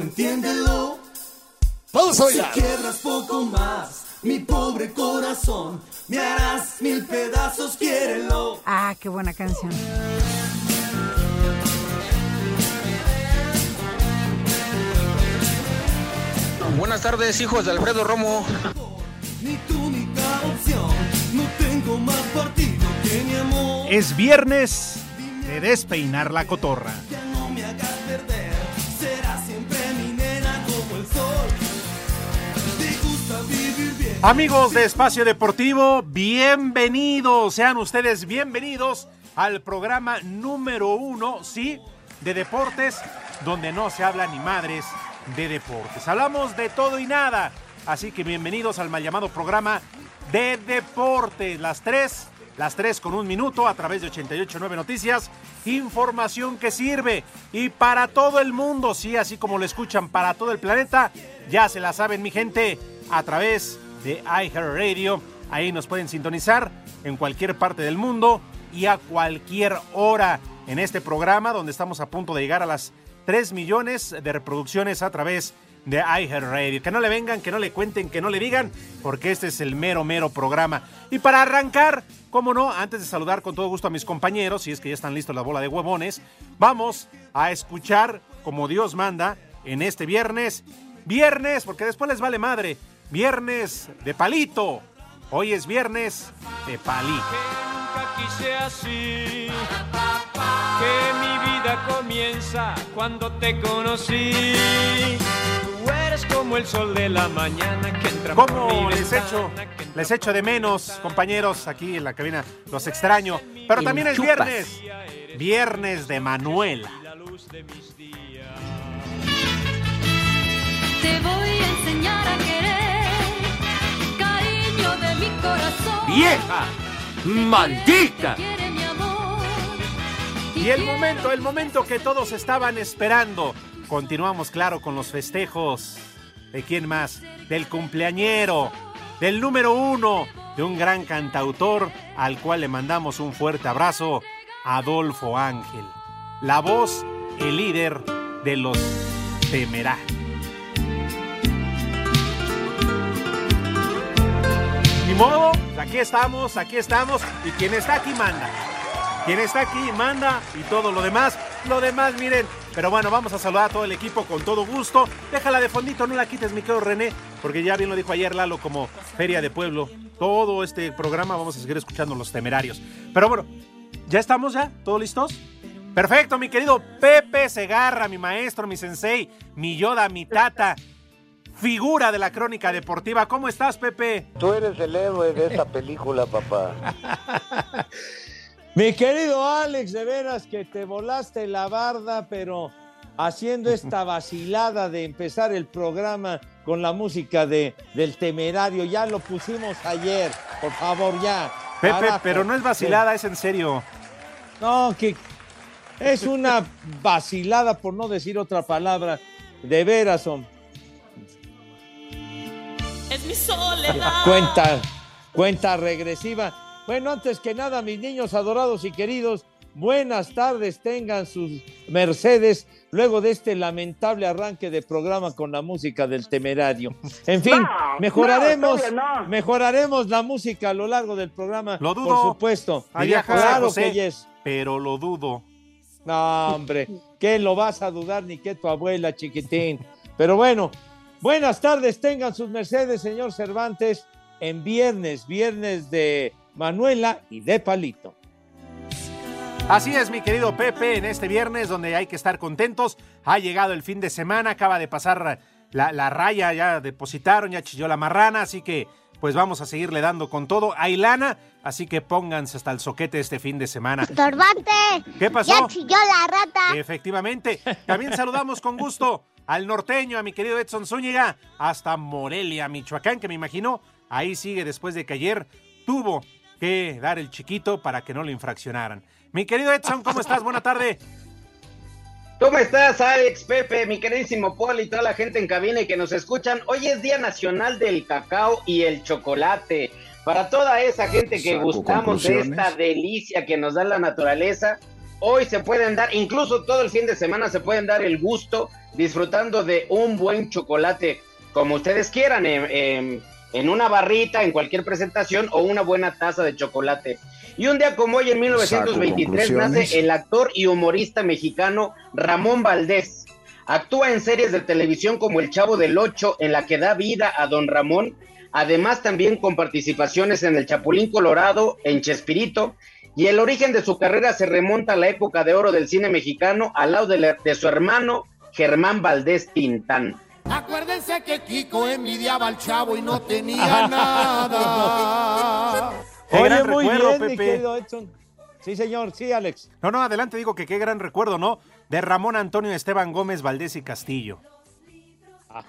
Justo, entiéndelo. Vamos a Si bailar. quiebras poco más, mi pobre corazón, me harás mil pedazos, quiérelo. Ah, qué buena canción. Buenas tardes, hijos de Alfredo Romo. Ni tu única opción, no tengo más partido que mi amor. Es viernes de despeinar la cotorra. Ya no me hagas perder, Amigos de Espacio Deportivo, bienvenidos, sean ustedes bienvenidos al programa número uno, sí, de deportes, donde no se habla ni madres de deportes. Hablamos de todo y nada, así que bienvenidos al mal llamado programa de deportes. Las tres, las tres con un minuto a través de 889 Noticias, información que sirve y para todo el mundo, sí, así como lo escuchan, para todo el planeta, ya se la saben mi gente, a través de iHeartRadio. Ahí nos pueden sintonizar en cualquier parte del mundo y a cualquier hora en este programa donde estamos a punto de llegar a las 3 millones de reproducciones a través de iHeartRadio. Que no le vengan, que no le cuenten, que no le digan, porque este es el mero, mero programa. Y para arrancar, cómo no, antes de saludar con todo gusto a mis compañeros, si es que ya están listos la bola de huevones, vamos a escuchar como Dios manda en este viernes. Viernes, porque después les vale madre. Viernes de palito. Hoy es viernes de palito. nunca quise así. Que mi vida comienza cuando te conocí. Tú eres como el sol de la mañana que entra por ¿Cómo mi les ventana, echo? que Les echo de menos, compañeros, aquí en la cabina. Los extraño. Pero también es viernes. Viernes de Manuela. la luz de mis días. Te voy ¡Vieja! ¡Maldita! Quiere mi amor. Y el momento, el momento que todos estaban esperando. Continuamos, claro, con los festejos. ¿De quién más? Del cumpleañero, del número uno, de un gran cantautor al cual le mandamos un fuerte abrazo, Adolfo Ángel. La voz, el líder de los Temerarios. Ni modo, pues aquí estamos, aquí estamos. Y quien está aquí manda. Quien está aquí manda y todo lo demás. Lo demás, miren. Pero bueno, vamos a saludar a todo el equipo con todo gusto. Déjala de fondito, no la quites, mi querido René. Porque ya bien lo dijo ayer Lalo como Feria de Pueblo. Todo este programa vamos a seguir escuchando los temerarios. Pero bueno, ¿ya estamos ya? ¿Todos listos? Perfecto, mi querido Pepe Segarra, mi maestro, mi sensei, mi Yoda, mi tata, figura de la crónica deportiva. ¿Cómo estás, Pepe? Tú eres el héroe de esta película, papá. Mi querido Alex, de veras que te volaste la barda, pero haciendo esta vacilada de empezar el programa con la música de, del temerario, ya lo pusimos ayer, por favor, ya. Pepe, Carajo. pero no es vacilada, es en serio. No, que es una vacilada, por no decir otra palabra, de veras, son. Es mi soledad. Cuenta, cuenta regresiva. Bueno, antes que nada, mis niños adorados y queridos, buenas tardes, tengan sus mercedes luego de este lamentable arranque de programa con la música del temerario. En fin, mejoraremos, mejoraremos la música a lo largo del programa, Lo dudo. por supuesto. Diría José claro José. que yes. Pero lo dudo. No, hombre, que lo vas a dudar ni que tu abuela, chiquitín. Pero bueno, buenas tardes, tengan sus mercedes, señor Cervantes, en viernes, viernes de Manuela y de Palito. Así es, mi querido Pepe, en este viernes donde hay que estar contentos. Ha llegado el fin de semana, acaba de pasar la, la raya, ya depositaron, ya chilló la marrana, así que pues vamos a seguirle dando con todo. Hay lana, así que pónganse hasta el soquete este fin de semana. ¡Estorbante! ¿Qué pasó? ¡Ya chilló la rata! Efectivamente. También saludamos con gusto al norteño, a mi querido Edson Zúñiga, hasta Morelia, Michoacán, que me imagino ahí sigue después de que ayer tuvo que dar el chiquito para que no lo infraccionaran. Mi querido Edson, ¿cómo estás? Buena tarde. ¿Cómo estás, Alex, Pepe, mi queridísimo Paul y toda la gente en cabina y que nos escuchan? Hoy es Día Nacional del Cacao y el Chocolate. Para toda esa gente que Saco gustamos de esta delicia que nos da la naturaleza, hoy se pueden dar, incluso todo el fin de semana se pueden dar el gusto disfrutando de un buen chocolate, como ustedes quieran, en, en- en una barrita, en cualquier presentación o una buena taza de chocolate. Y un día como hoy, en 1923, Saco conclusiones. nace el actor y humorista mexicano Ramón Valdés. Actúa en series de televisión como El Chavo del Ocho, en la que da vida a Don Ramón, además también con participaciones en El Chapulín Colorado, en Chespirito, y el origen de su carrera se remonta a la época de oro del cine mexicano, al lado de, la- de su hermano Germán Valdés Tintán. Acuérdense que Kiko envidiaba al chavo y no tenía nada. Qué Oye, gran muy recuerdo, bien, mi Pepe. querido Edson. Sí, señor, sí, Alex. No, no, adelante digo que qué gran recuerdo, ¿no? De Ramón Antonio Esteban Gómez Valdés y Castillo.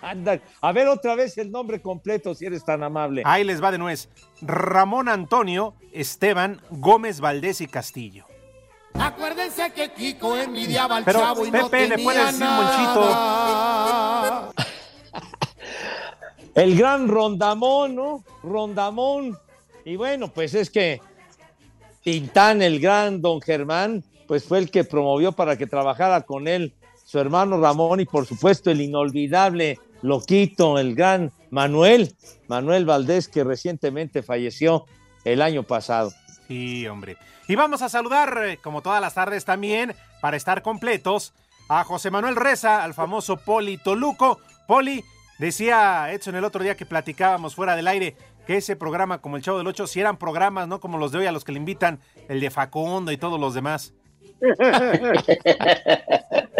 Anda, a ver otra vez el nombre completo, si eres tan amable. Ahí les va de nuez. Ramón Antonio Esteban Gómez Valdés y Castillo. Acuérdense que Kiko envidiaba al Pero, chavo y no Pepe, ¿le tenía puedes decir nada. El gran Rondamón, ¿no? Rondamón. Y bueno, pues es que Tintán, el gran don Germán, pues fue el que promovió para que trabajara con él su hermano Ramón y por supuesto el inolvidable loquito, el gran Manuel, Manuel Valdés, que recientemente falleció el año pasado. Sí, hombre. Y vamos a saludar, eh, como todas las tardes también, para estar completos, a José Manuel Reza, al famoso Poli Toluco. Poli, decía Edson el otro día que platicábamos fuera del aire, que ese programa como el Chavo del Ocho, si eran programas, ¿no? Como los de hoy a los que le invitan, el de Facundo y todos los demás.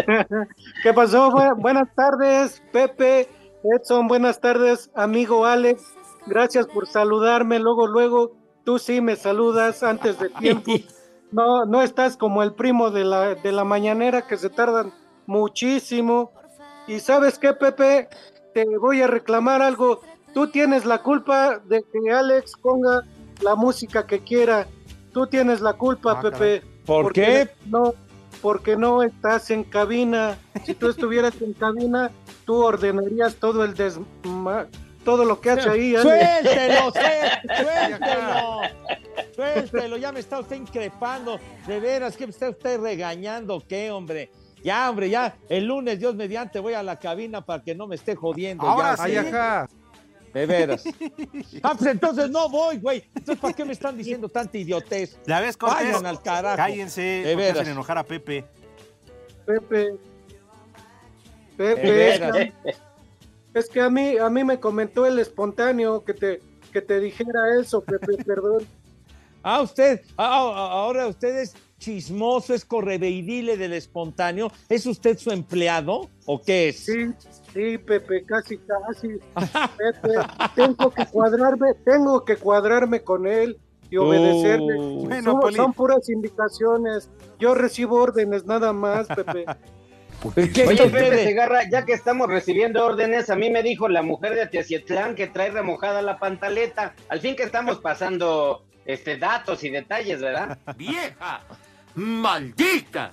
¿Qué pasó? Bu- buenas tardes, Pepe, Edson, buenas tardes, amigo Alex. Gracias por saludarme. Luego, luego, tú sí me saludas antes de tiempo. No, no estás como el primo de la, de la mañanera que se tardan muchísimo. Y sabes qué, Pepe, te voy a reclamar algo. Tú tienes la culpa de que Alex ponga la música que quiera. Tú tienes la culpa, Ah, Pepe. ¿Por qué? No, porque no estás en cabina. Si tú estuvieras en cabina, tú ordenarías todo el desma todo lo que hace ahí. Alex. Suéltelo, sué- suéltelo, suéltelo, ya me está usted increpando, de veras, que me está usted regañando, ¿qué, hombre? Ya, hombre, ya, el lunes, Dios mediante, voy a la cabina para que no me esté jodiendo. Ahora ya, sí. De veras. Ah, pues entonces no voy, güey. Entonces, ¿para qué me están diciendo tanta idiotez? Ya ves, Cortés, Vayan al carajo. cállense, De veras. hacen enojar a Pepe. Pepe. De Pepe, es veras. que, es que a mí a mí me comentó el espontáneo que te que te dijera eso, Pepe, perdón. Ah, usted, ah, ah, ahora usted es chismoso, es correveidile del espontáneo. ¿Es usted su empleado o qué es? Sí, sí, Pepe, casi casi. Pepe, tengo que cuadrarme, tengo que cuadrarme con él y obedecerle. Oh. Bueno, son, puras indicaciones. Yo recibo órdenes nada más, Pepe. ¿Qué Oye, Pepe? Segarra, ya que estamos recibiendo órdenes, a mí me dijo la mujer de Teocietlán que trae remojada la pantaleta. Al fin que estamos pasando este datos y detalles, ¿verdad? ¡Vieja! ¡Maldita!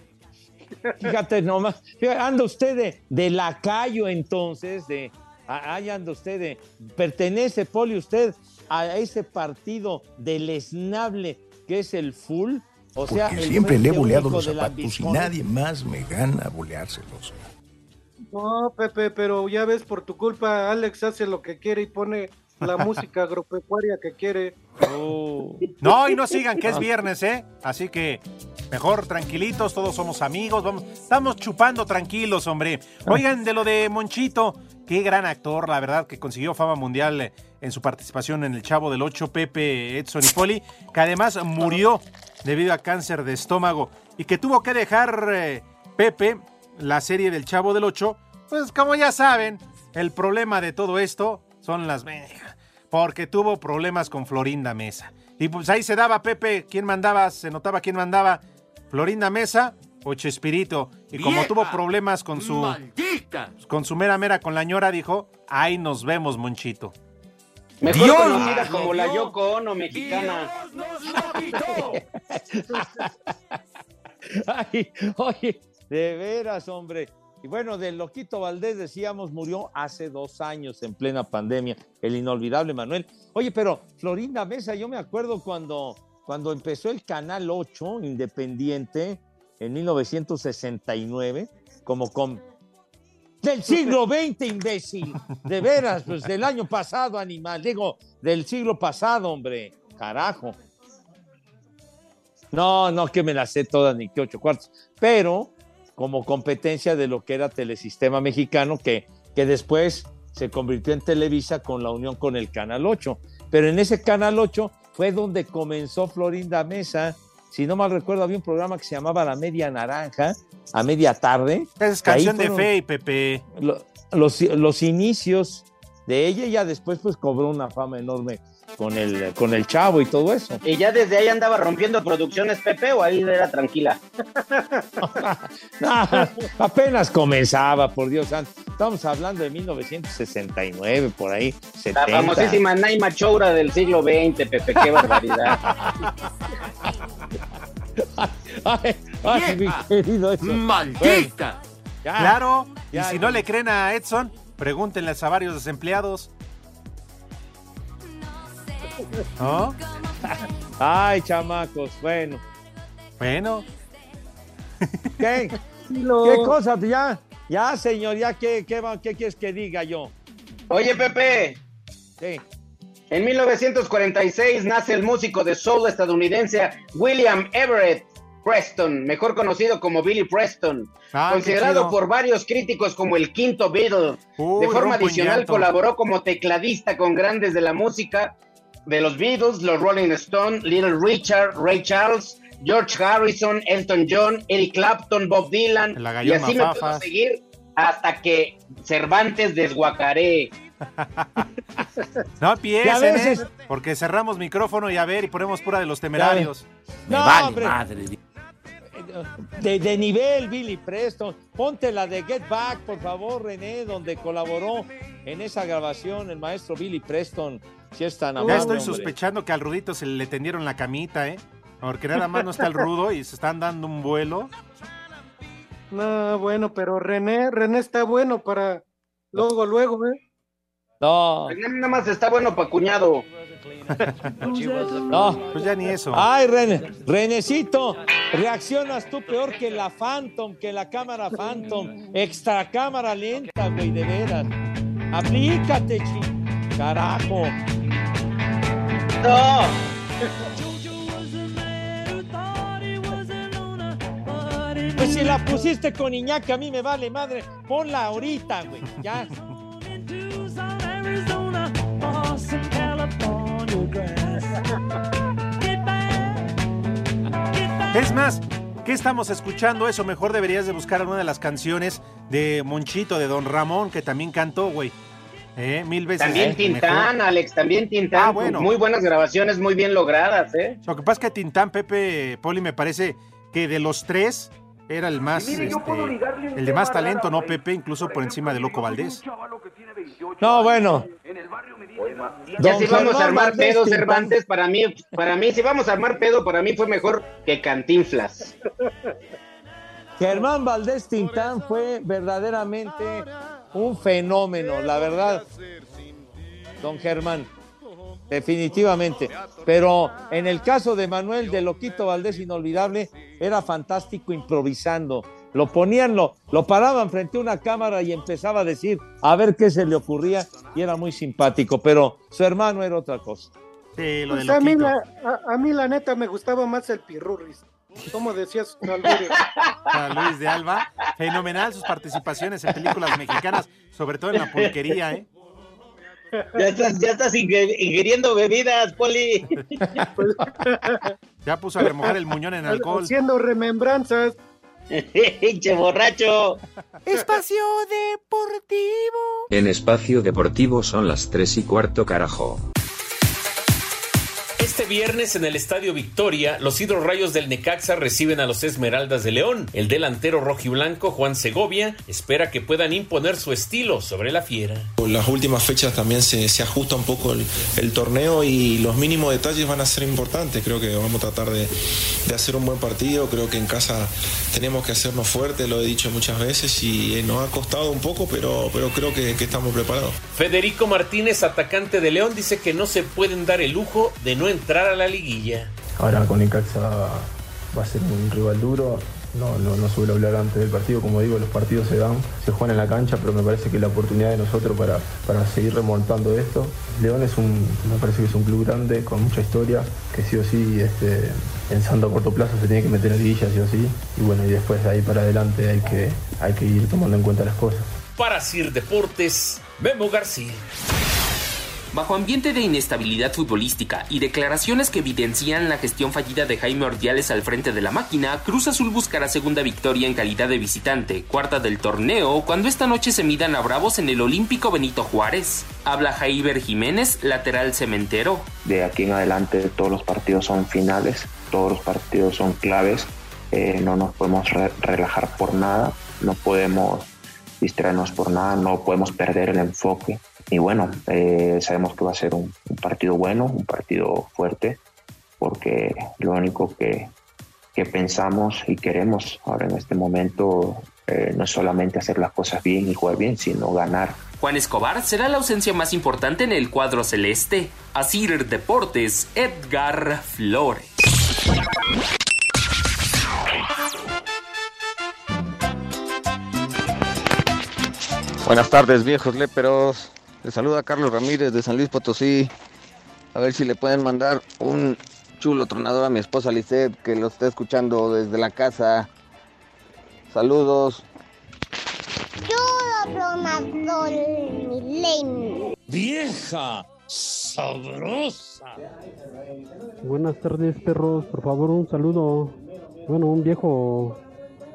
Fíjate nomás, fíjate, anda usted de, de lacayo entonces, de, ahí anda usted de, pertenece, Poli, usted a ese partido deleznable que es el full, o sea, Porque el siempre le he boleado los zapatos y nadie más me gana a boleárselos. No, Pepe, pero ya ves, por tu culpa, Alex hace lo que quiere y pone la música agropecuaria que quiere. Oh. No, y no sigan que es viernes, ¿eh? Así que mejor tranquilitos, todos somos amigos, vamos, estamos chupando tranquilos, hombre. Oigan, de lo de Monchito, qué gran actor, la verdad, que consiguió fama mundial en su participación en El Chavo del Ocho, Pepe, Edson y Poli, que además murió debido a cáncer de estómago y que tuvo que dejar eh, Pepe la serie del Chavo del Ocho, pues como ya saben, el problema de todo esto son las... porque tuvo problemas con Florinda Mesa. Y pues ahí se daba Pepe, quién mandaba, se notaba quién mandaba, Florinda Mesa o Chespirito. Y como tuvo problemas con su, ¡Maldita! con su mera mera con la ñora, dijo, ahí nos vemos, Monchito. Mejor Dios conocida como la. Yoko Ono mexicana. ¡Dios nos lo quitó! Ay, oye, de veras, hombre. Y bueno, del Loquito Valdés decíamos, murió hace dos años en plena pandemia, el inolvidable Manuel. Oye, pero Florinda Mesa, yo me acuerdo cuando, cuando empezó el Canal 8 Independiente en 1969, como con... Del siglo XX, imbécil. De veras, pues del año pasado, animal. Digo, del siglo pasado, hombre. Carajo. No, no que me la sé todas ni que ocho cuartos, pero como competencia de lo que era Telesistema Mexicano, que, que después se convirtió en Televisa con la unión con el Canal 8. Pero en ese Canal 8 fue donde comenzó Florinda Mesa. Si no mal recuerdo, había un programa que se llamaba La Media Naranja, a media tarde. Es canción de fe, Pepe. lo- los, los inicios de ella y ya después pues cobró una fama enorme con el, con el chavo y todo eso. ¿Y ya desde ahí andaba rompiendo producciones Pepe o ahí era tranquila? No, apenas comenzaba, por Dios santo. Estamos hablando de 1969, por ahí, La 70. famosísima Naima Choura del siglo XX, Pepe, qué barbaridad. Ay, ay, mi querido eso. ¡Maldita! Ya, Claro, ya, y si ya. no le creen a Edson, pregúntenles a varios desempleados. ¿No? Ay, chamacos, bueno. Bueno, ¿Qué? ¿Qué cosa? Ya, ya, señor, ya, ¿qué, qué, qué quieres que diga yo? Oye, Pepe, Sí. en 1946 nace el músico de soul estadounidense William Everett Preston, mejor conocido como Billy Preston, Ah, considerado por varios críticos como el quinto Beatle. Uy, de forma adicional colaboró como tecladista con grandes de la música de los Beatles, los Rolling Stones, Little Richard, Ray Charles, George Harrison, Elton John, Eric Clapton, Bob Dylan, La y así me puedo seguir hasta que Cervantes desguacaré. no veces- ¿eh? Porque cerramos micrófono y a ver, y ponemos pura de los temerarios. Me No, vale hombre. madre. De, de nivel, Billy Preston. Ponte la de Get Back, por favor, René, donde colaboró en esa grabación el maestro Billy Preston. Si es tan amable. Ya estoy hombre. sospechando que al Rudito se le tendieron la camita, ¿eh? Porque nada más no está el Rudo y se están dando un vuelo. No, bueno, pero René, René está bueno para luego, luego, ¿eh? No, Nada más está bueno para cuñado. no. Pues ya ni eso. Ay, René, Renecito, reaccionas tú peor que la Phantom, que la cámara Phantom. Extra cámara lenta, güey, de veras. Aplícate, chi. Carajo. No, Pues si la pusiste con Iñaki, a mí me vale madre. Ponla ahorita, güey. Ya. Es más, ¿qué estamos escuchando? Eso mejor deberías de buscar alguna de las canciones de Monchito, de Don Ramón, que también cantó, güey. Eh, mil veces. también eh, Tintán, mejor. Alex, también Tintán. Ah, bueno. Muy buenas grabaciones, muy bien logradas, ¿eh? Lo que pasa es que Tintán, Pepe, Poli, me parece que de los tres era el más, este, el de más talento, ¿no, Pepe? Incluso por encima de Loco Valdés. No, bueno. Ya Don si vamos a armar Valdés pedo. Cervantes, para mí, para mí, si vamos a armar pedo, para mí fue mejor que Cantinflas. Germán Valdés Tintán fue verdaderamente un fenómeno, la verdad. Don Germán, definitivamente. Pero en el caso de Manuel de Loquito Valdés Inolvidable, era fantástico improvisando. Lo ponían, lo, lo paraban frente a una cámara y empezaba a decir a ver qué se le ocurría y era muy simpático, pero su hermano era otra cosa. Sí, lo de Pues a, mí la, a, a mí la neta me gustaba más el Pirurris. Como decías, Luis de Alba. Fenomenal sus participaciones en películas mexicanas, sobre todo en la pulquería, ¿eh? Ya estás, ya estás ingiriendo bebidas, Poli. Ya puso a remojar el muñón en alcohol. Haciendo remembranzas. Hinche borracho. Espacio Deportivo. En espacio deportivo son las 3 y cuarto carajo. Este viernes en el Estadio Victoria, los hidrorrayos del Necaxa reciben a los Esmeraldas de León. El delantero rojiblanco Juan Segovia espera que puedan imponer su estilo sobre la fiera. Las últimas fechas también se, se ajusta un poco el, el torneo y los mínimos detalles van a ser importantes. Creo que vamos a tratar de, de hacer un buen partido. Creo que en casa tenemos que hacernos fuertes, lo he dicho muchas veces y eh, nos ha costado un poco, pero, pero creo que, que estamos preparados. Federico Martínez, atacante de León, dice que no se pueden dar el lujo de no entrar a la liguilla. Ahora con Necaxa va a ser un rival duro. No, no, no suelo hablar antes del partido, como digo, los partidos se dan, se juegan en la cancha, pero me parece que la oportunidad de nosotros para, para seguir remontando esto. León es un, me parece que es un club grande, con mucha historia, que sí o sí, este, pensando a corto plazo se tiene que meter en liguilla, sí o sí. Y bueno, y después de ahí para adelante hay que, hay que ir tomando en cuenta las cosas. Para Sir Deportes, Memo García. Bajo ambiente de inestabilidad futbolística y declaraciones que evidencian la gestión fallida de Jaime Ordiales al frente de la máquina, Cruz Azul buscará segunda victoria en calidad de visitante, cuarta del torneo, cuando esta noche se midan a Bravos en el Olímpico Benito Juárez. Habla Jaiber Jiménez, lateral cementero. De aquí en adelante todos los partidos son finales, todos los partidos son claves, eh, no nos podemos re relajar por nada, no podemos distraernos por nada, no podemos perder el enfoque. Y bueno, eh, sabemos que va a ser un, un, partido bueno, un partido fuerte, porque lo único que, que pensamos y queremos ahora en este momento eh, no es solamente hacer las cosas bien y jugar bien, sino ganar. Juan Escobar será la ausencia más importante en el cuadro celeste. Asir Deportes, Edgar Flores. Buenas tardes, viejos léperos. Les saluda Carlos Ramírez de San Luis Potosí. A ver si le pueden mandar un chulo tronador a mi esposa Lisette, que lo está escuchando desde la casa. Saludos. Chulo tronador. ¡Vieja! ¡Sabrosa! Buenas tardes, perros. Por favor, un saludo. Bueno, un viejo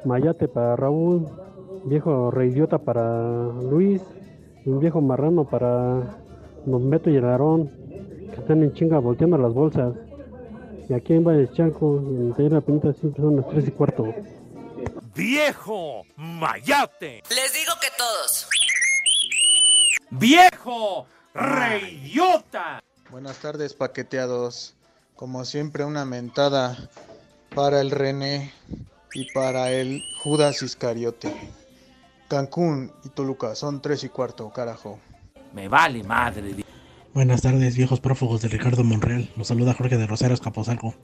mayate para Raúl. Viejo reidiota para Luis un viejo marrano para Don Beto y el Aarón, que están en chinga volteando las bolsas. Y aquí en Valle Chanco, en el taller de la pinita, siempre son las 3 y cuarto. ¡Viejo! ¡Mayate! Les digo que todos. ¡Viejo! ¡Reyota! Buenas tardes, paqueteados. Como siempre, una mentada para el René y para el Judas Iscariote. Cancún y Toluca son tres y cuarto, carajo. Me vale madre. Buenas tardes, viejos prófugos de Ricardo Monreal. Los saluda Jorge de Rosario Escaposalco.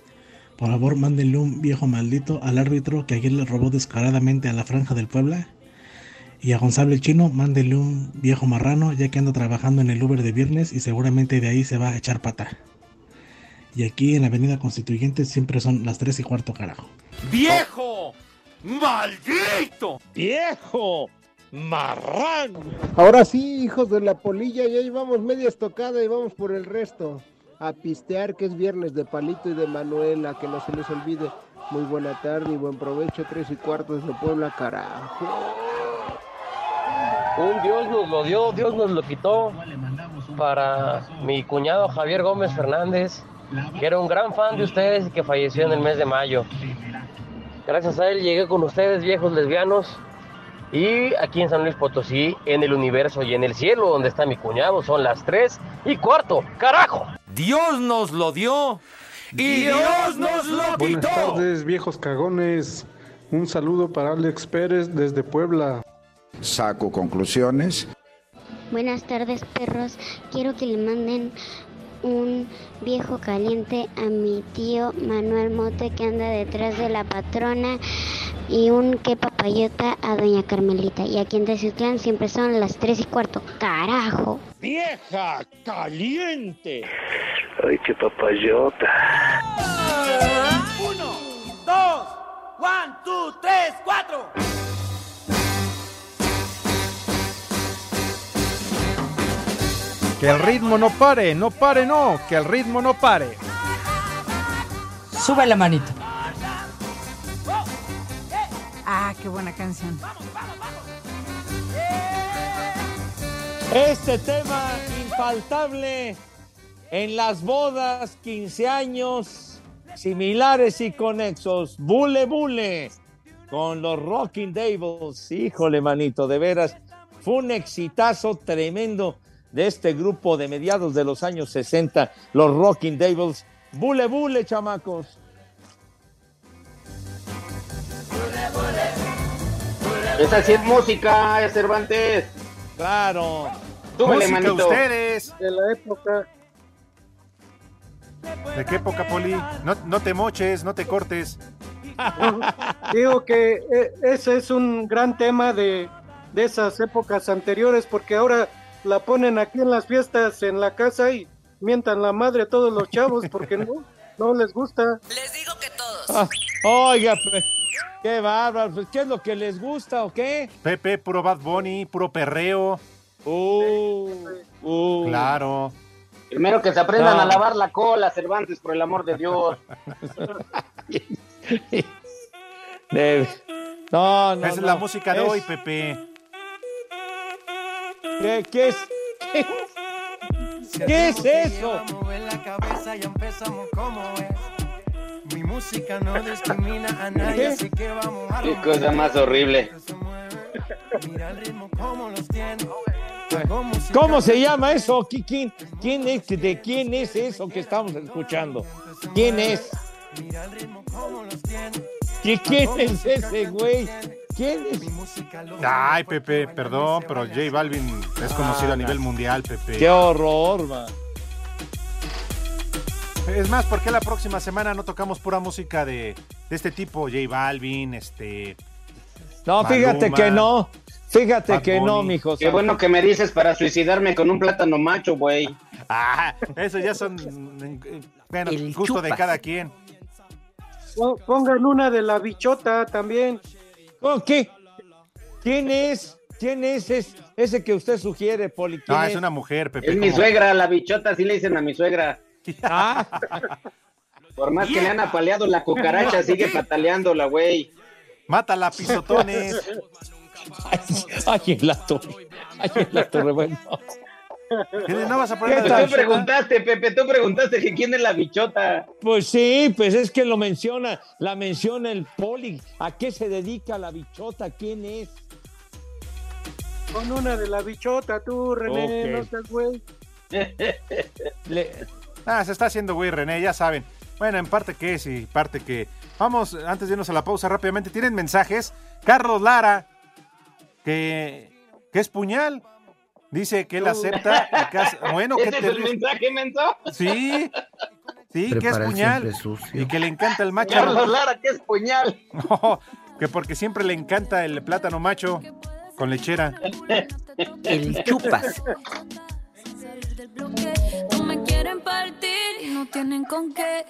Por favor, mándenle un viejo maldito al árbitro que ayer le robó descaradamente a la franja del Puebla. Y a Gonzalo el Chino, mándenle un viejo marrano, ya que anda trabajando en el Uber de viernes y seguramente de ahí se va a echar pata. Y aquí en la Avenida Constituyente siempre son las tres y cuarto, carajo. ¡Viejo! ¡Maldito! ¡Viejo! ¡Marrano! Ahora sí, hijos de la polilla, ya llevamos media estocada y vamos por el resto. A pistear que es viernes de Palito y de Manuela, que no se les olvide. Muy buena tarde y buen provecho, tres y cuarto desde Puebla, carajo. Un Dios nos lo dio, Dios nos lo quitó. Para mi cuñado Javier Gómez Fernández, que era un gran fan de ustedes y que falleció en el mes de mayo. Gracias a él llegué con ustedes, viejos lesbianos. Y aquí en San Luis Potosí, en el universo y en el cielo, donde está mi cuñado, son las 3 y cuarto. ¡Carajo! Dios nos lo dio y Dios nos lo quitó. Buenas tardes, viejos cagones. Un saludo para Alex Pérez desde Puebla. Saco conclusiones. Buenas tardes, perros. Quiero que le manden un viejo caliente a mi tío Manuel Mote que anda detrás de la patrona y un que papayota a doña Carmelita. Y aquí en Teciutlán siempre son las 3 y cuarto. ¡Carajo! ¡Vieja caliente! ¡Ay, qué papayota! Uno, dos, one, two, tres, cuatro. Que el ritmo no pare, no pare, no, que el ritmo no pare. Sube la manito. Ah, qué buena canción. Este tema infaltable en las bodas, 15 años, similares y conexos. Bule Bule con los Rocking Devils. Híjole, manito, de veras. Fue un exitazo tremendo de este grupo de mediados de los años 60, los Rocking Devils. Bule Bule, chamacos. Esa sí es música, es Cervantes. Claro. Música manito. ustedes. De la época. ¿De qué época, Poli? No, no te moches, no te cortes. Digo que eh, ese es un gran tema de, de esas épocas anteriores, porque ahora la ponen aquí en las fiestas en la casa y mientan la madre a todos los chavos porque no, no les gusta. Ah, oiga, qué bárbaro. Pues, ¿Qué es lo que les gusta o qué? Pepe, puro Bad Bunny, puro perreo. Uh, uh. Claro. Primero que se aprendan No. a lavar la cola, Cervantes, por el amor de Dios. De- No, no. Esa es no. la música de Es- hoy, Pepe. ¿Qué, qué es? ¿Qué, qué es eso? Mi música no discrimina a nadie, ¿Qué? así que vamos a Qué cosa más horrible. Mira el ritmo como los tiene. ¿Cómo se llama eso? ¿Qui- ¿Quién, quién es, ¿De quién es eso que estamos escuchando? ¿Quién es? ¿Qui- ¿Quién es ese güey? ¿Quién es? Ay, Pepe, perdón, pero J Balvin es conocido a nivel mundial, Pepe. ¡Qué horror, man! Es más, ¿por qué la próxima semana no tocamos pura música de, de este tipo? J Balvin, este... No, fíjate que no. Fíjate Bad que no, mijo. Qué bueno que me dices para suicidarme con un plátano macho, güey. Ah, esos ya son... Bueno, El gusto de cada quien. Po- Pongan una de la bichota también. Oh, ¿Qué? ¿Quién es? ¿Quién es, es ese que usted sugiere, Poli? ¿Quién No, es una mujer, Pepe. Es mi ¿cómo? suegra, la bichota, así le dicen a mi suegra. Ah. Por más que le han apaleado la cucaracha, sigue pataleándola, güey. Mátala, pisotones. Ay, ay, en la torre. Ay, en la torre, bueno. No vas a Tú poner la preguntaste, Pepe, tú preguntaste que quién es la bichota. Pues sí, pues es que lo menciona, la menciona el Poli. ¿A qué se dedica la bichota? ¿Quién es? Con una de la bichota, tú, René, no seas güey. Ah, se está haciendo güey, René, ya saben. Bueno, en parte que es y parte que. Vamos, antes de irnos a la pausa rápidamente, tienen mensajes. Carlos Lara, que, que es puñal. Dice que él acepta. y que bueno, ¿qué ¿Ese es te el mensaje, menso? Sí, sí, que es puñal. Y que le encanta el macho. Carlos Lara, que es puñal. No, que porque siempre le encanta el plátano macho con lechera. El chupas. No me quieren partir y no tienen con qué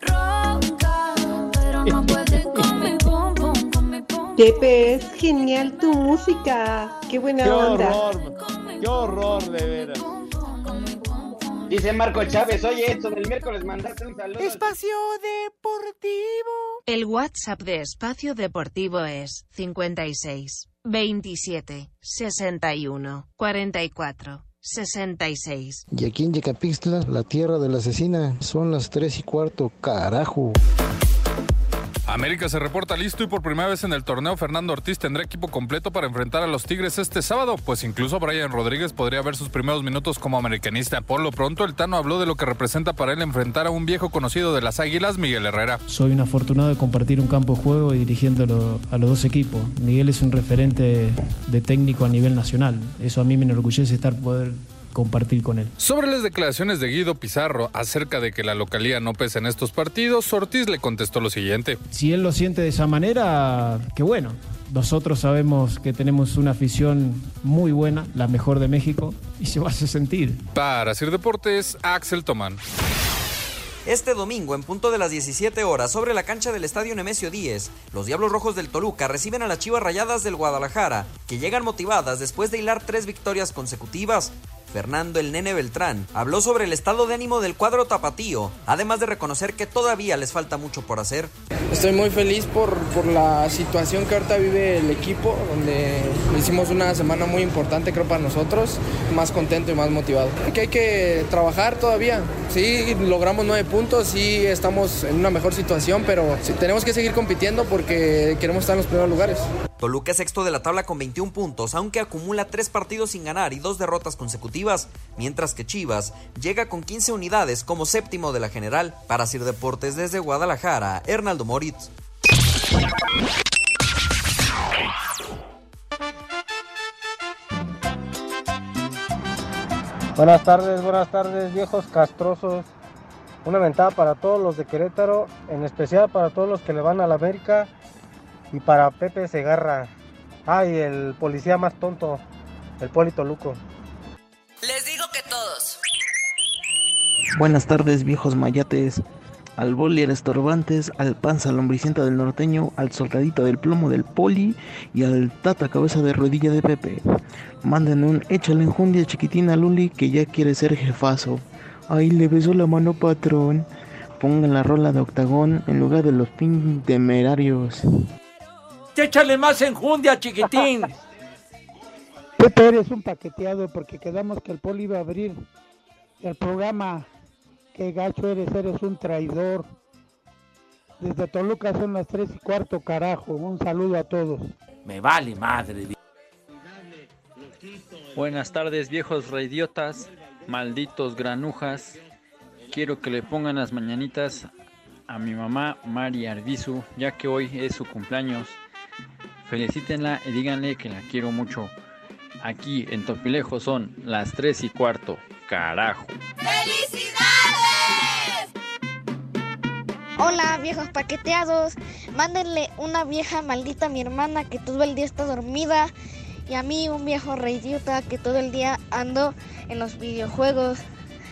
roncar, pero no pueden con mi pum pum, con mi pum. Pepe, es genial tu música. Qué buena Qué onda. horror, qué horror, de veras. Dice Marco Chávez, oye, Edson, el miércoles mandaste un saludo. Espacio Deportivo. El WhatsApp de Espacio Deportivo es 56 27 61 44 66. Y aquí en Yecapixtla, la tierra de la asesina, son las tres y cuarto, carajo. América se reporta listo y por primera vez en el torneo Fernando Ortiz tendrá equipo completo para enfrentar a los Tigres este sábado, pues incluso Brian Rodríguez podría ver sus primeros minutos como americanista. Por lo pronto, el Tano habló de lo que representa para él enfrentar a un viejo conocido de las Águilas, Miguel Herrera. Soy un afortunado de compartir un campo de juego y dirigiéndolo a los dos equipos. Miguel es un referente de técnico a nivel nacional. Eso a mí me enorgullece estar poder compartir con él. Sobre las declaraciones de Guido Pizarro acerca de que la localía no pesa en estos partidos, Ortiz le contestó lo siguiente. Si él lo siente de esa manera, qué bueno. Nosotros sabemos que tenemos una afición muy buena, la mejor de México, y se va a hacer sentir. Para Sir Deportes, Axel Tomán. Este domingo, en punto de las 17 horas, sobre la cancha del Estadio Nemesio 10, los Diablos Rojos del Toluca reciben a las Chivas Rayadas del Guadalajara, que llegan motivadas después de hilar tres victorias consecutivas. Fernando el Nene Beltrán, habló sobre el estado de ánimo del cuadro tapatío, además de reconocer que todavía les falta mucho por hacer. Estoy muy feliz por, por la situación que ahorita vive el equipo, donde hicimos una semana muy importante creo para nosotros, más contento y más motivado. Que hay que trabajar todavía, sí, logramos nueve puntos, sí estamos en una mejor situación, pero tenemos que seguir compitiendo porque queremos estar en los primeros lugares. Toluca es sexto de la tabla con 21 puntos, aunque acumula tres partidos sin ganar y dos derrotas consecutivas, mientras que Chivas llega con 15 unidades como séptimo de la general. Para Sir Deportes desde Guadalajara, Hernaldo Moritz. Buenas tardes, buenas tardes, viejos castrosos. Una ventaja para todos los de Querétaro, en especial para todos los que le van a la América y para Pepe Segarra. Ay, el policía más tonto, el Polito Luco. Les digo que todos. Buenas tardes, viejos mayates. Al boli al estorbantes, al panza lombricienta del norteño, al soldadito del plomo del poli y al tata cabeza de rodilla de Pepe. Manden un échale enjundia chiquitina a Luli que ya quiere ser jefazo. Ay, le besó la mano patrón. Pongan la rola de octagón en lugar de los pin temerarios. Échale más enjundia, chiquitín. Pepe, eres un paqueteado porque quedamos que el poli iba a abrir el programa. Qué gacho eres, eres un traidor. Desde Toluca son las tres y cuarto, carajo. Un saludo a todos. Me vale madre. Buenas tardes, viejos reidiotas, malditos granujas. Quiero que le pongan las mañanitas a mi mamá Mari Arbizu, ya que hoy es su cumpleaños. Felicítenla y díganle que la quiero mucho. Aquí en Topilejo son las 3 y cuarto. Carajo. Hola, viejos paqueteados. Mándenle una vieja maldita a mi hermana que todo el día está dormida. Y a mí un viejo reidiota que todo el día ando en los videojuegos.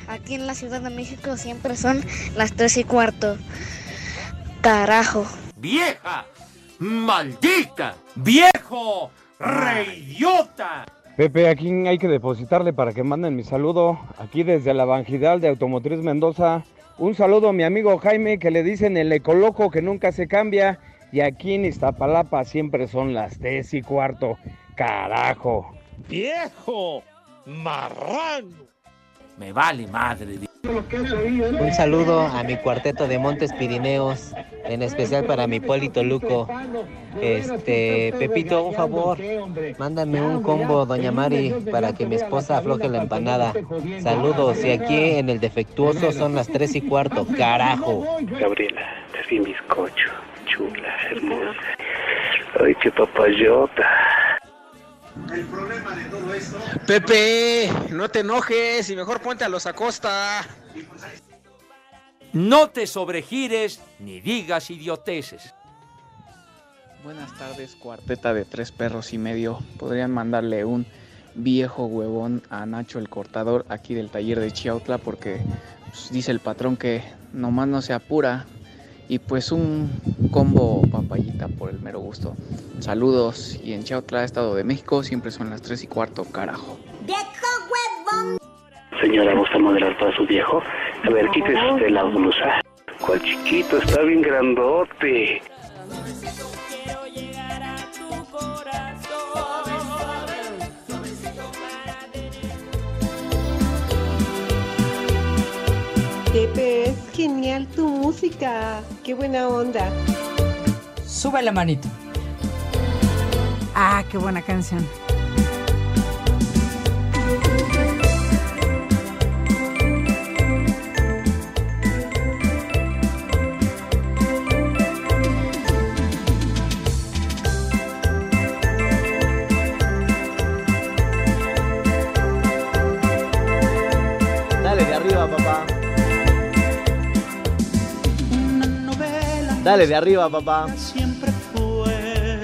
Aquí en la Ciudad de México siempre son las 3 y cuarto. Carajo. ¡Vieja! ¡Maldita! ¡Viejo! ¡Reidiota! Pepe, ¿a quién hay que depositarle para que manden mi saludo? Aquí desde la Bangidal de Automotriz Mendoza. Un saludo a mi amigo Jaime que le dicen el ecoloco que nunca se cambia. Y aquí en Iztapalapa siempre son las 10 y cuarto. Carajo. ¡Viejo! ¡Marrano! Me vale madre. Un saludo a mi cuarteto de Montes Pirineos, en especial para mi Polito Luco. Este, Pepito, un favor, mándame un combo, doña Mari, para que mi esposa afloje la empanada. Saludos, y aquí en el defectuoso son las tres y cuarto, carajo. Gabriela, te vi bizcocho, chula, hermosa. Ay, qué papayota. El problema de todo esto. Pepe, no te enojes y mejor ponte a los Acosta. No te sobregires ni digas idioteces. Buenas tardes, cuarteta de tres perros y medio. Podrían mandarle un viejo huevón a Nacho el cortador aquí del taller de Chiautla porque pues, dice el patrón que nomás no se apura. Y pues un combo papayita por el mero gusto. Saludos y en Chiautla, Estado de México, siempre son las 3 y cuarto, carajo. Señora, ¿gusta modelar para su viejo? A ver, quítese usted la blusa. ¿Cuál chiquito? Está bien grandote. Música. Qué buena onda. Sube la manito. Ah, qué buena canción. Dale de arriba, papá. Siempre fue.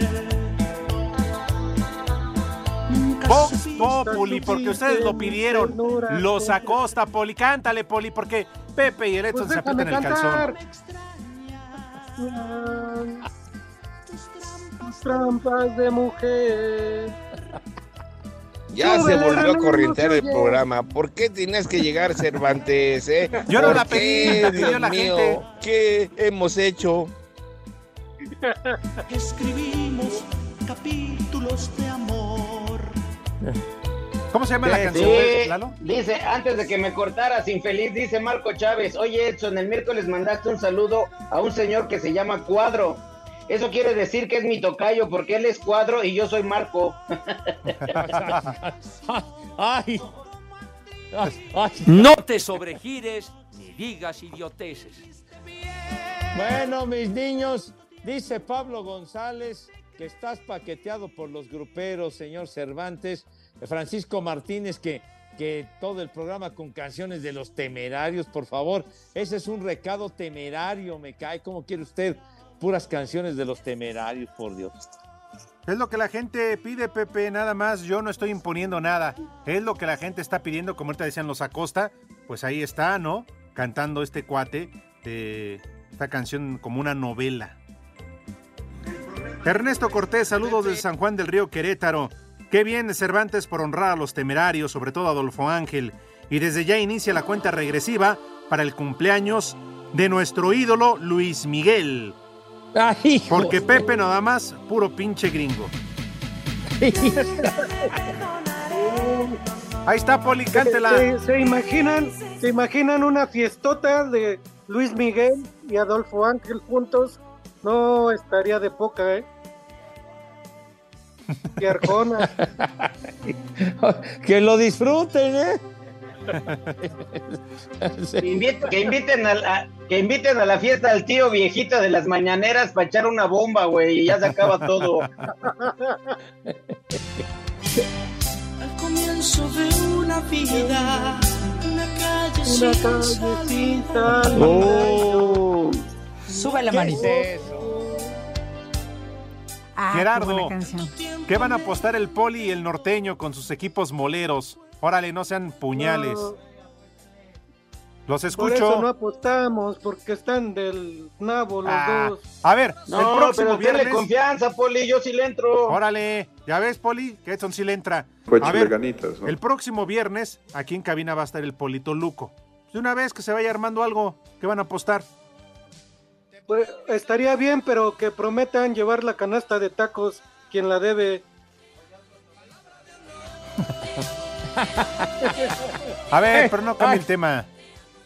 Vox Populi, porque ustedes lo pidieron. Los acosta, Poli. Cántale, Poli, porque Pepe y el Edson Pues se aprietan el calzón. Tus trampas de mujer. Ya se volvió no el programa. ¿Por qué tienes que llegar, Cervantes? eh? Yo no ¿Por la qué, pedí, la pidió Dios la mío? gente. ¿Qué hemos hecho? Escribimos capítulos de amor. ¿Cómo se llama la canción, sí. Lalo? Dice, antes de que me cortaras infeliz, dice Marco Chávez, oye Edson, el miércoles mandaste un saludo a un señor que se llama Cuadro. Eso quiere decir que es mi tocayo, porque él es Cuadro y yo soy Marco. Ay. No te sobregires ni digas idioteces. Bueno, mis niños, dice Pablo González que estás paqueteado por los gruperos, señor Cervantes. Francisco Martínez, que, que todo el programa con canciones de los temerarios, por favor. Ese es un recado temerario, me cae. ¿Cómo quiere usted? Puras canciones de los temerarios, por Dios. Es lo que la gente pide, Pepe, nada más. Yo no estoy imponiendo nada. Es lo que la gente está pidiendo, como ahorita decían los Acosta. Pues ahí está, ¿no? Cantando este cuate de esta canción como una novela. Ernesto Cortés, saludos desde San Juan del Río Querétaro. Qué bien Cervantes por honrar a los temerarios, sobre todo a Adolfo Ángel. Y desde ya inicia la cuenta regresiva para el cumpleaños de nuestro ídolo Luis Miguel. Porque Pepe nada más, puro pinche gringo. Ahí está, Poli, cántela. ¿Se, se imaginan, ¿Se imaginan una fiestota de Luis Miguel y Adolfo Ángel juntos? No estaría de poca, ¿eh? Y Arjona. que lo disfruten, ¿eh? Que inviten, que inviten a, la- que inviten a la fiesta al tío viejito de las mañaneras para echar una bomba, güey, y ya se acaba todo. Al comienzo de una vida, una calle Una sin calle salida. sin salida. Oh. Sube la ¿Qué manita. es Ah, qué Gerardo, canción. ¿qué van a apostar el Poli y el norteño con sus equipos moleros? Órale, no sean puñales. No, Los por escucho. eso no apostamos, porque están del nabo los Ah, dos. a ver, el próximo pero viernes. confianza, Poli, yo sí le entro. Órale, ya ves, Poli, que Edson sí le entra. Fue A ver, ¿no? el próximo viernes, aquí en cabina va a estar el Polito Luco. De una vez que se vaya armando algo, ¿qué van a apostar? Pues, estaría bien, pero que prometan llevar la canasta de tacos quien la debe. A ver, Eh, pero no cambie el tema.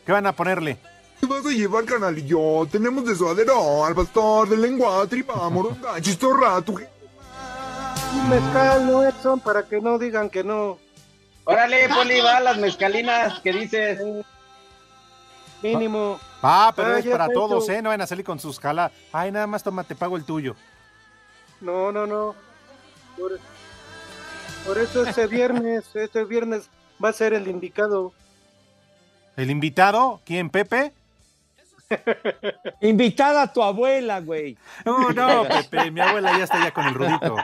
¿Qué van a ponerle? ¿Qué vas a llevar, canalillo? Tenemos de suadero al pastor de lengua, tripa, moronga, chistorra, tu... Un mezcal, ¿no, Edson? Para que no digan que no. Órale, Poli, va las mezcalinas que dices. Mínimo. Ah, pero Ah, es para todos, hecho. ¿eh? No van a salir con sus jala. Ay, nada más toma, te pago el tuyo. No, no, no. Por, por eso ese viernes, este viernes va a ser el indicado. ¿El invitado? ¿Quién, Pepe? Invitada a tu abuela, güey. No, no, Pepe, mi abuela ya está ya con el rudito.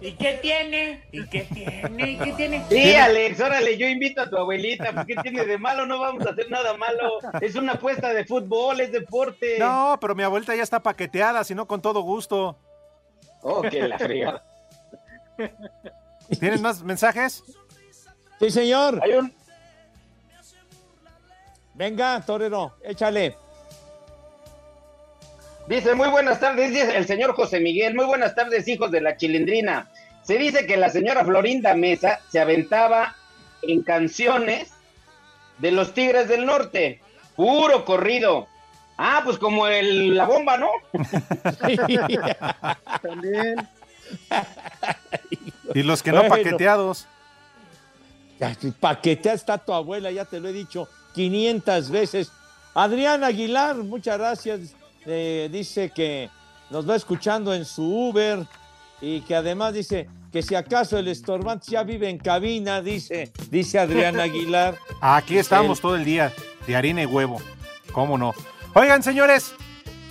¿Y qué tiene? ¿Y qué tiene? ¿Y qué tiene? Sí, Alex, órale, yo invito a tu abuelita, pues, ¿qué tiene de malo? No vamos a hacer nada malo. Es una apuesta de fútbol, es deporte. No, pero mi abuelita ya está paqueteada, si no con todo gusto. Oh, que la fregada. ¿Tienes más mensajes? Sí, señor. Hay un... Venga, torero, échale. Dice, muy buenas tardes, dice el señor José Miguel, muy buenas tardes, hijos de la chilindrina. Se dice que la señora Florinda Mesa se aventaba en canciones de los Tigres del Norte, puro corrido. Ah, pues como el, la bomba, ¿no? También. Y los que no Bueno. paqueteados. Paquetea está tu abuela, ya te lo he dicho 500 veces. Adrián Aguilar, muchas gracias. Eh, dice que nos va escuchando en su Uber y que además dice que si acaso el estorbante ya vive en cabina, dice, dice Adrián Aguilar. Aquí estamos El- todo el día, de harina y huevo. ¿Cómo no? Oigan, señores,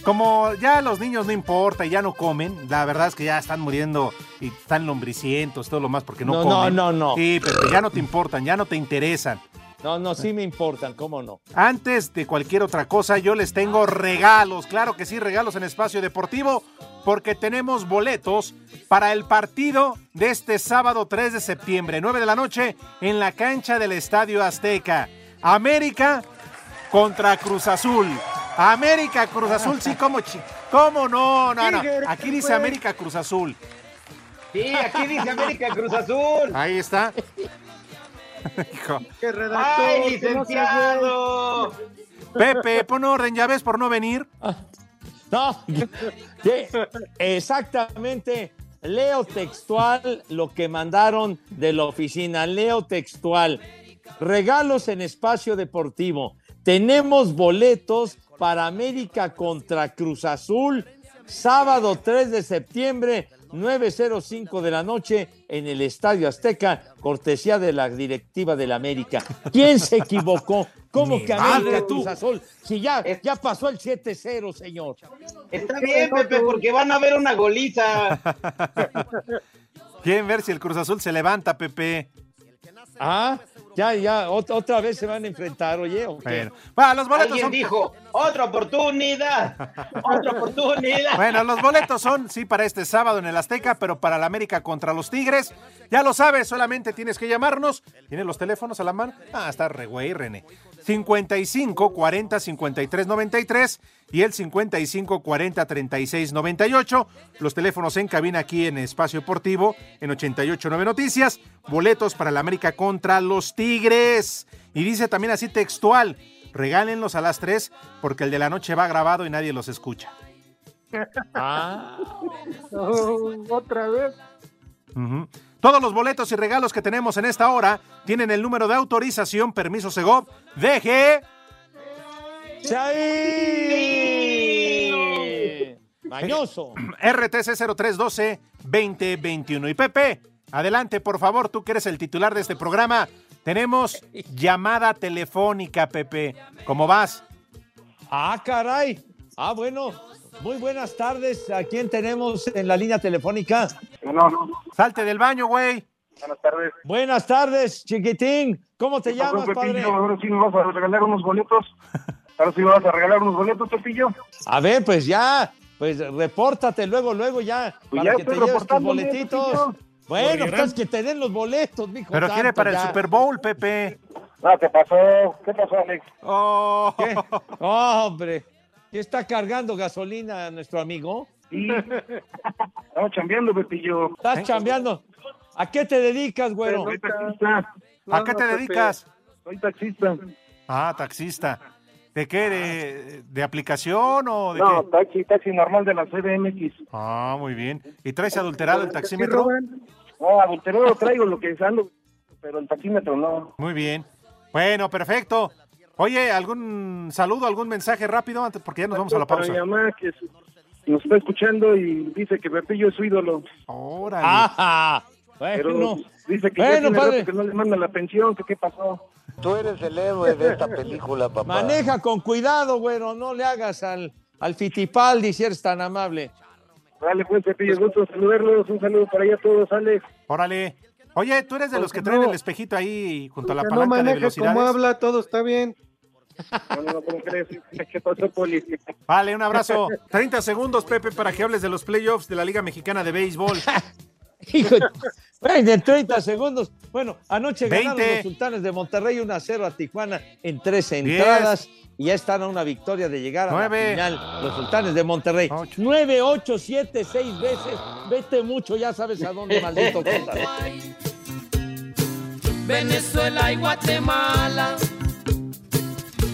como ya los niños no importa y ya no comen, la verdad es que ya están muriendo y están lombricientos, todo lo más porque no, No, comen. no, no, no. Sí, pero ya no te importan, ya no te interesan. No, no, sí me importan, cómo no. Antes de cualquier otra cosa, yo les tengo regalos. Claro que sí, regalos en Espacio Deportivo, porque tenemos boletos para el partido de este sábado 3 de septiembre, 9 de la noche, en la cancha del Estadio Azteca. América contra Cruz Azul. América Cruz Azul, sí, como chi- ¿Cómo no? No, no. Aquí dice América Cruz Azul. Sí, aquí dice América Cruz Azul. Ahí está. Hijo. ¡Qué redactor! ¡Ay, que no se licenciado! Pepe, pon orden, ya ves por no venir. No, exactamente. Leo textual lo que mandaron de la oficina. Leo textual. Regalos en espacio deportivo. Tenemos boletos para América contra Cruz Azul, sábado 3 de septiembre, 9.05 de la noche, en el Estadio Azteca, cortesía de la directiva del América. ¿Quién se equivocó? ¿Cómo que América tú. Cruz Azul? Si ya, ya pasó el 7-0, señor. Está bien, Pepe, porque van a ver una goliza. Quieren ver si el Cruz Azul se levanta, Pepe. Ah, ya, ya, ot- otra vez se van a enfrentar, oye. ¿o qué? Bueno, los boletos Alguien son. dijo, otra oportunidad, otra oportunidad. Bueno, los boletos son, sí, para este sábado en el Azteca, pero para la América contra los Tigres. Ya lo sabes, solamente tienes que llamarnos. ¿Tienes los teléfonos a la mano? Ah, está re güey, René. 55 40 53 93 y el 55 40 36 98. Los teléfonos en cabina aquí en Espacio Deportivo en 889 Noticias. Boletos para la América contra los Tigres. Y dice también así textual: regálenlos a las 3 porque el de la noche va grabado y nadie los escucha. Ah. Oh, otra vez. Todos los boletos y regalos que tenemos en esta hora tienen el número de autorización, permiso Segov, DG. ¡Chay! Mañoso. RTC 0312 2021. Y Pepe, adelante, por favor, tú que eres el titular de este programa. Tenemos llamada telefónica, Pepe. ¿Cómo vas? Ah, caray. Ah, bueno. Muy buenas tardes. ¿A quién tenemos en la línea telefónica? Salte del baño, güey. Buenas tardes. Buenas tardes, chiquitín. ¿Cómo te ¿Qué pasó, llamas, padre? Pepillo? Ahora sí nos vas a regalar unos boletos. Ahora sí vas a regalar unos boletos, Pepillo. A ver, pues ya, pues repórtate luego, luego ya, Pues para ya que te lleves tus boletitos. Pepillo. Bueno, pues que te den los boletos, mijo. Pero quiere santo, para el. Super Bowl, Pepe. No, ¿qué pasó? ¿Qué pasó, Alex? Oh. ¿Qué? Hombre, ¿qué está cargando gasolina nuestro amigo? Sí. Estamos chambeando, Pepillo. ¿Estás chambeando? ¿A qué te dedicas, güero? Soy taxista. ¿A qué te dedicas? Soy taxista. Ah, taxista. ¿De qué? ¿De, de aplicación o de No, qué? taxi, taxi normal de la CDMX. Ah, muy bien. ¿Y traes adulterado el taxímetro? No, adulterado traigo lo que ando, pero el taxímetro no. Muy bien. Bueno, perfecto. Oye, ¿algún saludo, algún mensaje rápido antes? Porque ya nos vamos a la Para pausa. mi mamá que nos está escuchando y dice que Pepillo es su ídolo. Órale. ¡Ajá! Pero Bueno, dice que Bueno, padre. que no le mandan la pensión, que qué pasó. Tú eres el héroe de esta película, papá. maneja con cuidado, güero. No le hagas al, al Fitipaldi si eres tan amable. Dale, pues, Pepillo, gusto saludarlos. Un saludo para allá a todos, Alex. Órale. Oye, tú eres de los que traen el espejito ahí junto a la Que no palanca de velocidades. como habla, todo está bien. No, no, ¿cómo crees? ¿Qué pasó, Poli? Vale, un abrazo. 30 segundos, Pepe, para que hables de los playoffs de la Liga Mexicana de Béisbol. Hijo, de- en 30 segundos. Bueno, anoche ganaron 20. los sultanes de Monterrey 1 a 0 a Tijuana en tres entradas. Y ya están a una victoria de llegar a Nueve. la final los sultanes de Monterrey. 9, 8, 7, 6 veces. Vete mucho, ya sabes a dónde, maldito cosa. Venezuela y Guatemala,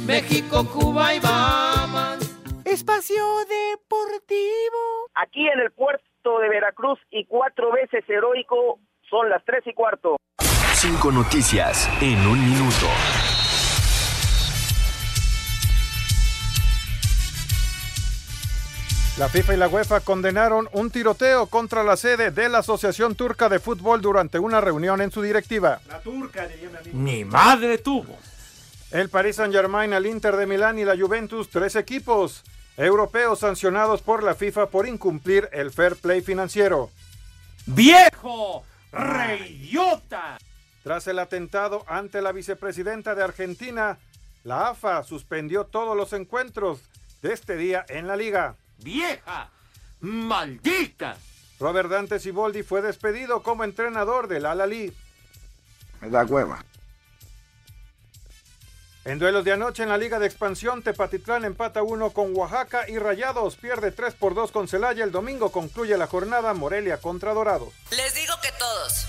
México, Cuba y Bahamas. Espacio Deportivo. Aquí en el puerto de Veracruz y cuatro veces heroico son las tres y cuarto. Cinco noticias en un minuto. La FIFA y la UEFA condenaron un tiroteo contra la sede de la Asociación Turca de Fútbol durante una reunión en su directiva. La turca, diría mi amigo. Ni madre tuvo. El Paris Saint-Germain, el Inter de Milán y la Juventus, tres equipos europeos sancionados por la FIFA por incumplir el fair play financiero. ¡Viejo! ¡Reyota! Tras el atentado ante la vicepresidenta de Argentina, la AFA suspendió todos los encuentros de este día en la liga. ¡Vieja! ¡Maldita! Robert Dante Siboldi fue despedido como entrenador del Al-Ali. Me da hueva. En duelos de anoche en la Liga de Expansión, Tepatitlán empata 1 con Oaxaca y Rayados pierde 3 por 2 con Celaya. El domingo concluye la jornada Morelia contra Dorados. Les digo que todos.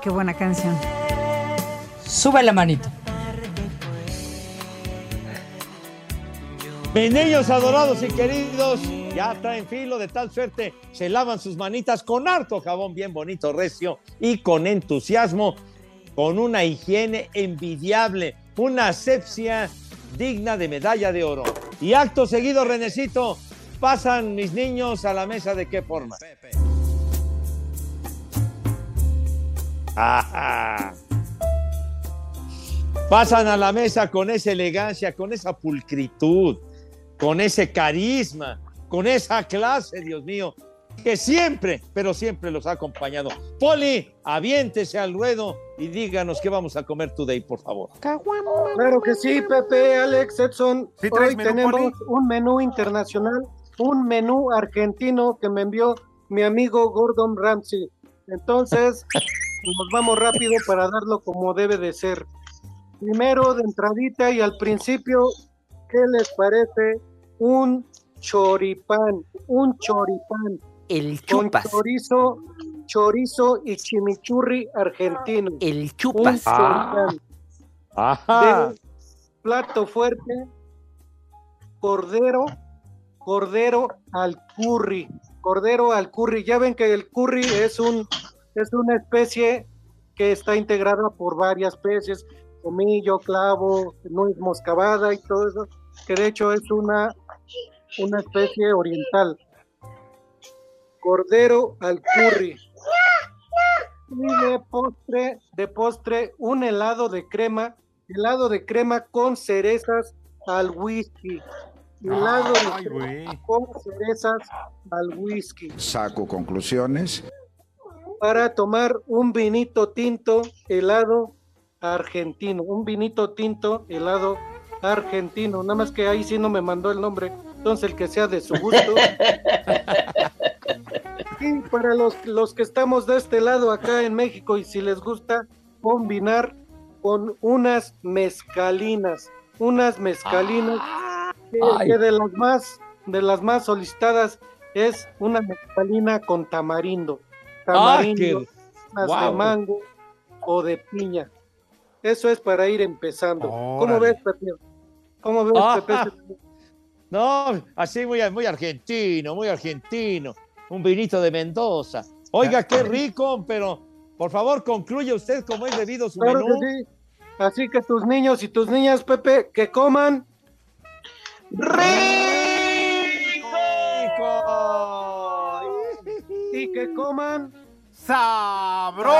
Qué buena canción. Sube la manito. Mis niños adorados y queridos, ya traen filo de tal suerte, se lavan sus manitas con harto jabón bien bonito, recio y con entusiasmo, con una higiene envidiable, una asepsia digna de medalla de oro. Y acto seguido, Renecito, pasan mis niños a la mesa de qué forma. Ajá. Pasan a la mesa con esa elegancia, con esa pulcritud, con ese carisma, con esa clase, Dios mío, que siempre, pero siempre los ha acompañado. Poli, aviéntese al ruedo y díganos qué vamos a comer today, por favor. Claro que sí, Pepe, Alex, Edson. ¿Sí Hoy menú, tenemos Poli? un menú internacional, un menú argentino que me envió mi amigo Gordon Ramsay. Entonces, nos vamos rápido para darlo como debe de ser. Primero, de entradita y al principio, ¿qué les parece? Un choripán, un choripán. El Con chupas. chorizo, chorizo y chimichurri argentino. El chupas. Un choripán. Ajá. De plato fuerte, cordero, cordero al curry, cordero al curry. Ya ven que el curry es un es una especie que está integrada por varias especies, comillo, clavo, nuez moscabada y todo eso, que de hecho es una una especie oriental. Cordero al curry. Y de postre, de postre, un helado de crema, helado de crema con cerezas al whisky. Helado Ay, de crema con cerezas al whisky. Saco conclusiones. Para tomar un vinito tinto helado argentino. Un vinito tinto helado argentino. Nada más que ahí sí no me mandó el nombre. Entonces el que sea de su gusto. Y para los, los que estamos de este lado acá en México y si les gusta combinar con unas mezcalinas, unas mezcalinas que, que de las más de las más solicitadas es una mezcalina con tamarindo, tamarindo, qué- unas de mango o de piña. Eso es para ir empezando. ¿Cómo Órale. ves, Pepe? ¿Cómo ves, Ah. Pepe? No, así muy, muy argentino, muy argentino. Un vinito de Mendoza. Oiga, qué rico, pero por favor concluye usted cómo es debido su Claro menú. que sí. Así que tus niños y tus niñas, Pepe, que coman y que coman ¡Sabroso!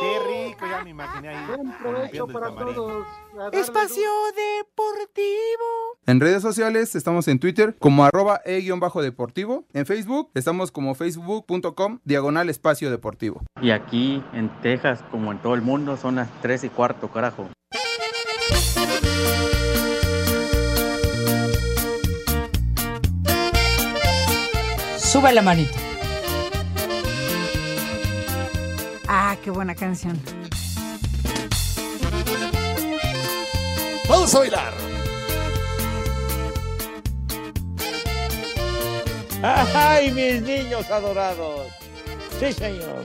¡Qué rico! Ya me imaginé ahí. Buen provecho para todos. Espacio Deportivo. En redes sociales estamos en Twitter como arroba e-deportivo. En Facebook estamos como facebook.com diagonal espacio deportivo. Y aquí en Texas, como en todo el mundo, son las 3 y cuarto, carajo. Sube la manito. Ah, qué buena canción. Vamos a bailar. ¡Ay, mis niños adorados! Sí, señor.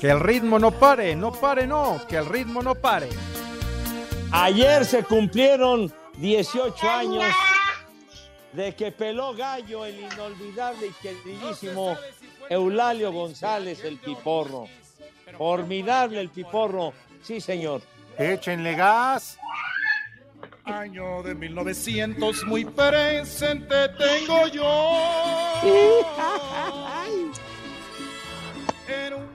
Que el ritmo no pare, no pare, no, que el ritmo no pare. Ayer se cumplieron 18 años de que peló gallo el inolvidable y queridísimo Eulalio González, el Piporro. Formidable el Piporro, sí señor. Échenle gas. Año de 1900 muy presente tengo yo.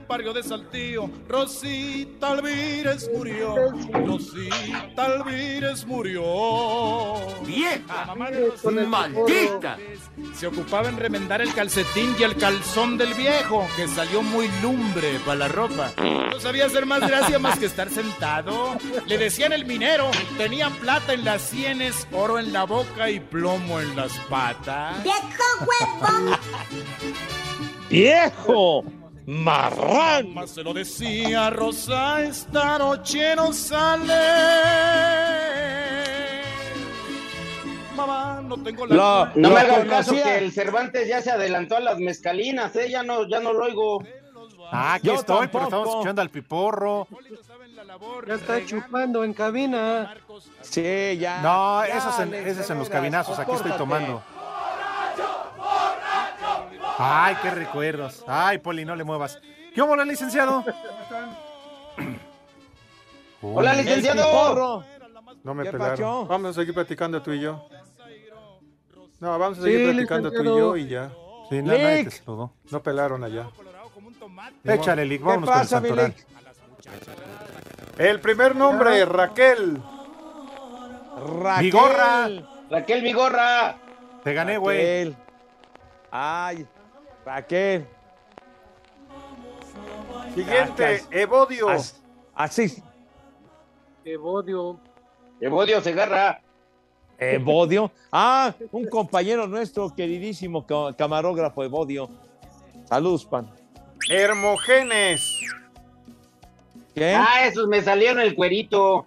Barrio de Saltillo, Rosita Alvírez murió. Rosita Alvírez murió. ¡Vieja! La mamá de Rosita ¡Maldita! Se ocupaba en remendar el calcetín y el calzón del viejo, que salió muy lumbre para la ropa. No sabía hacer más gracia más que estar sentado. Le decían el minero, tenía plata en las sienes, oro en la boca y plomo en las patas. ¡Viejo huevón! ¡Viejo! ¡Marrán! Más se lo decía Rosa, esta noche no sale. Mamá, no tengo la... Culpa. No Lo me hagan caso que el Cervantes ya se adelantó a las mezcalinas, ¿eh? Ya no, ya no lo oigo. Ah, aquí Yo estoy, pero tampoco. estamos escuchando al piporro. Ya está chupando en cabina. Sí, ya. No, Ya, esos en, Alex, esos de en los cabinazos, aquí estoy tomando. Ay, qué recuerdos. Ay, Poli, no le muevas. ¿Qué hola, licenciado? Hola, licenciado. No me ¿Qué pelaron. pacho? Vamos a seguir platicando tú y yo. No, vamos a Sí, seguir platicando tú y yo y ya. Sí, na- nadie te Lick. saludó. No pelaron allá. Échale, Lick, ¿Qué vámonos con el Santoral. El primer nombre, Raquel. Raquel. Vigorra. Raquel Vigorra. Te gané, güey. Raquel. Ay, Raquel. Siguiente. Evodio. As- Así, Evodio. Evodio Segarra. Evodio. Ah, un compañero nuestro, queridísimo ca- camarógrafo Evodio. Saludos, pan. Hermogenes. ¿Qué? Ah, esos me salieron el cuerito.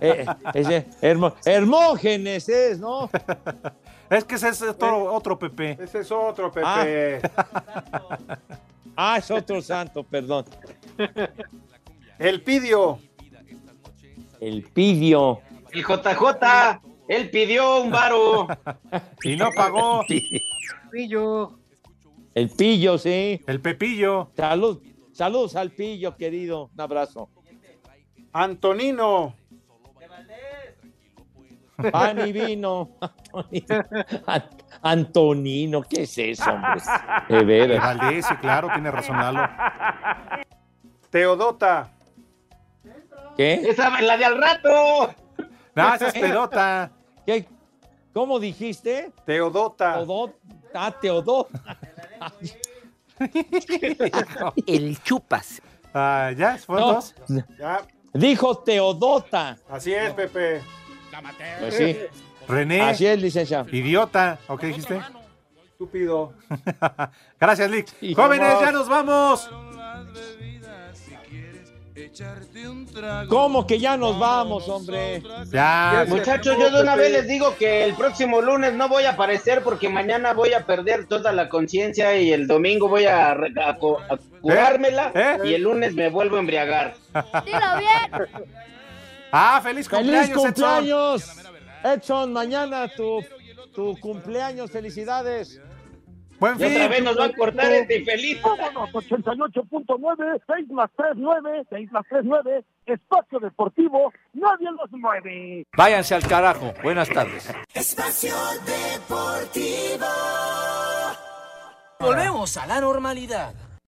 Eh, ese, Hermo- Hermógenes es, ¿no? Es que ese es otro, otro Pepe. Ese es otro, Pepe. Ah, es otro santo, perdón. El Pidio. El pidio. El JJ. Él pidió un varo. Y no pagó. Pillo. El pillo, sí. El Pepillo. Salud. Saludos al pillo, querido. Un abrazo. Antonino. Pan y vino. Antonino. An- Antonino, ¿qué es eso, hombre? De De veras. Valdés, sí, claro, tiene razón Lalo. Teodota. ¿Qué? Esa es la de al rato. No, esa es pedota. ¿Qué? ¿Cómo dijiste? Teodota. Teodot. Ah, Teodot. El chupas. Ah, ¿Ya? ¿Fueron No. dos? Ya. Dijo Teodota. Así es, Pepe. Pues sí. René. Así es, licenciado. Idiota. ¿O qué dijiste? Estúpido. Gracias, Lick. Sí, Jóvenes, vamos. ya nos vamos. ¿Cómo que ya nos vamos, hombre? Ya. Muchachos, yo de una vez les digo que el próximo lunes no voy a aparecer porque mañana voy a perder toda la conciencia y el domingo voy a, a curármela ¿Eh? y el lunes me vuelvo a embriagar. Dilo bien. Ah, feliz cumpleaños, ¡Feliz Edson. cumpleaños! Edson, mañana tu, tu cumpleaños. Felicidades. Buen Y otra fin. vez nos va a cortar este infeliz. Vámonos, 88.9, 6 más 3, 9, 6 más 3, 9, espacio deportivo, nadie los mueve. Váyanse al carajo. Buenas tardes. Espacio Deportivo. Volvemos a la normalidad.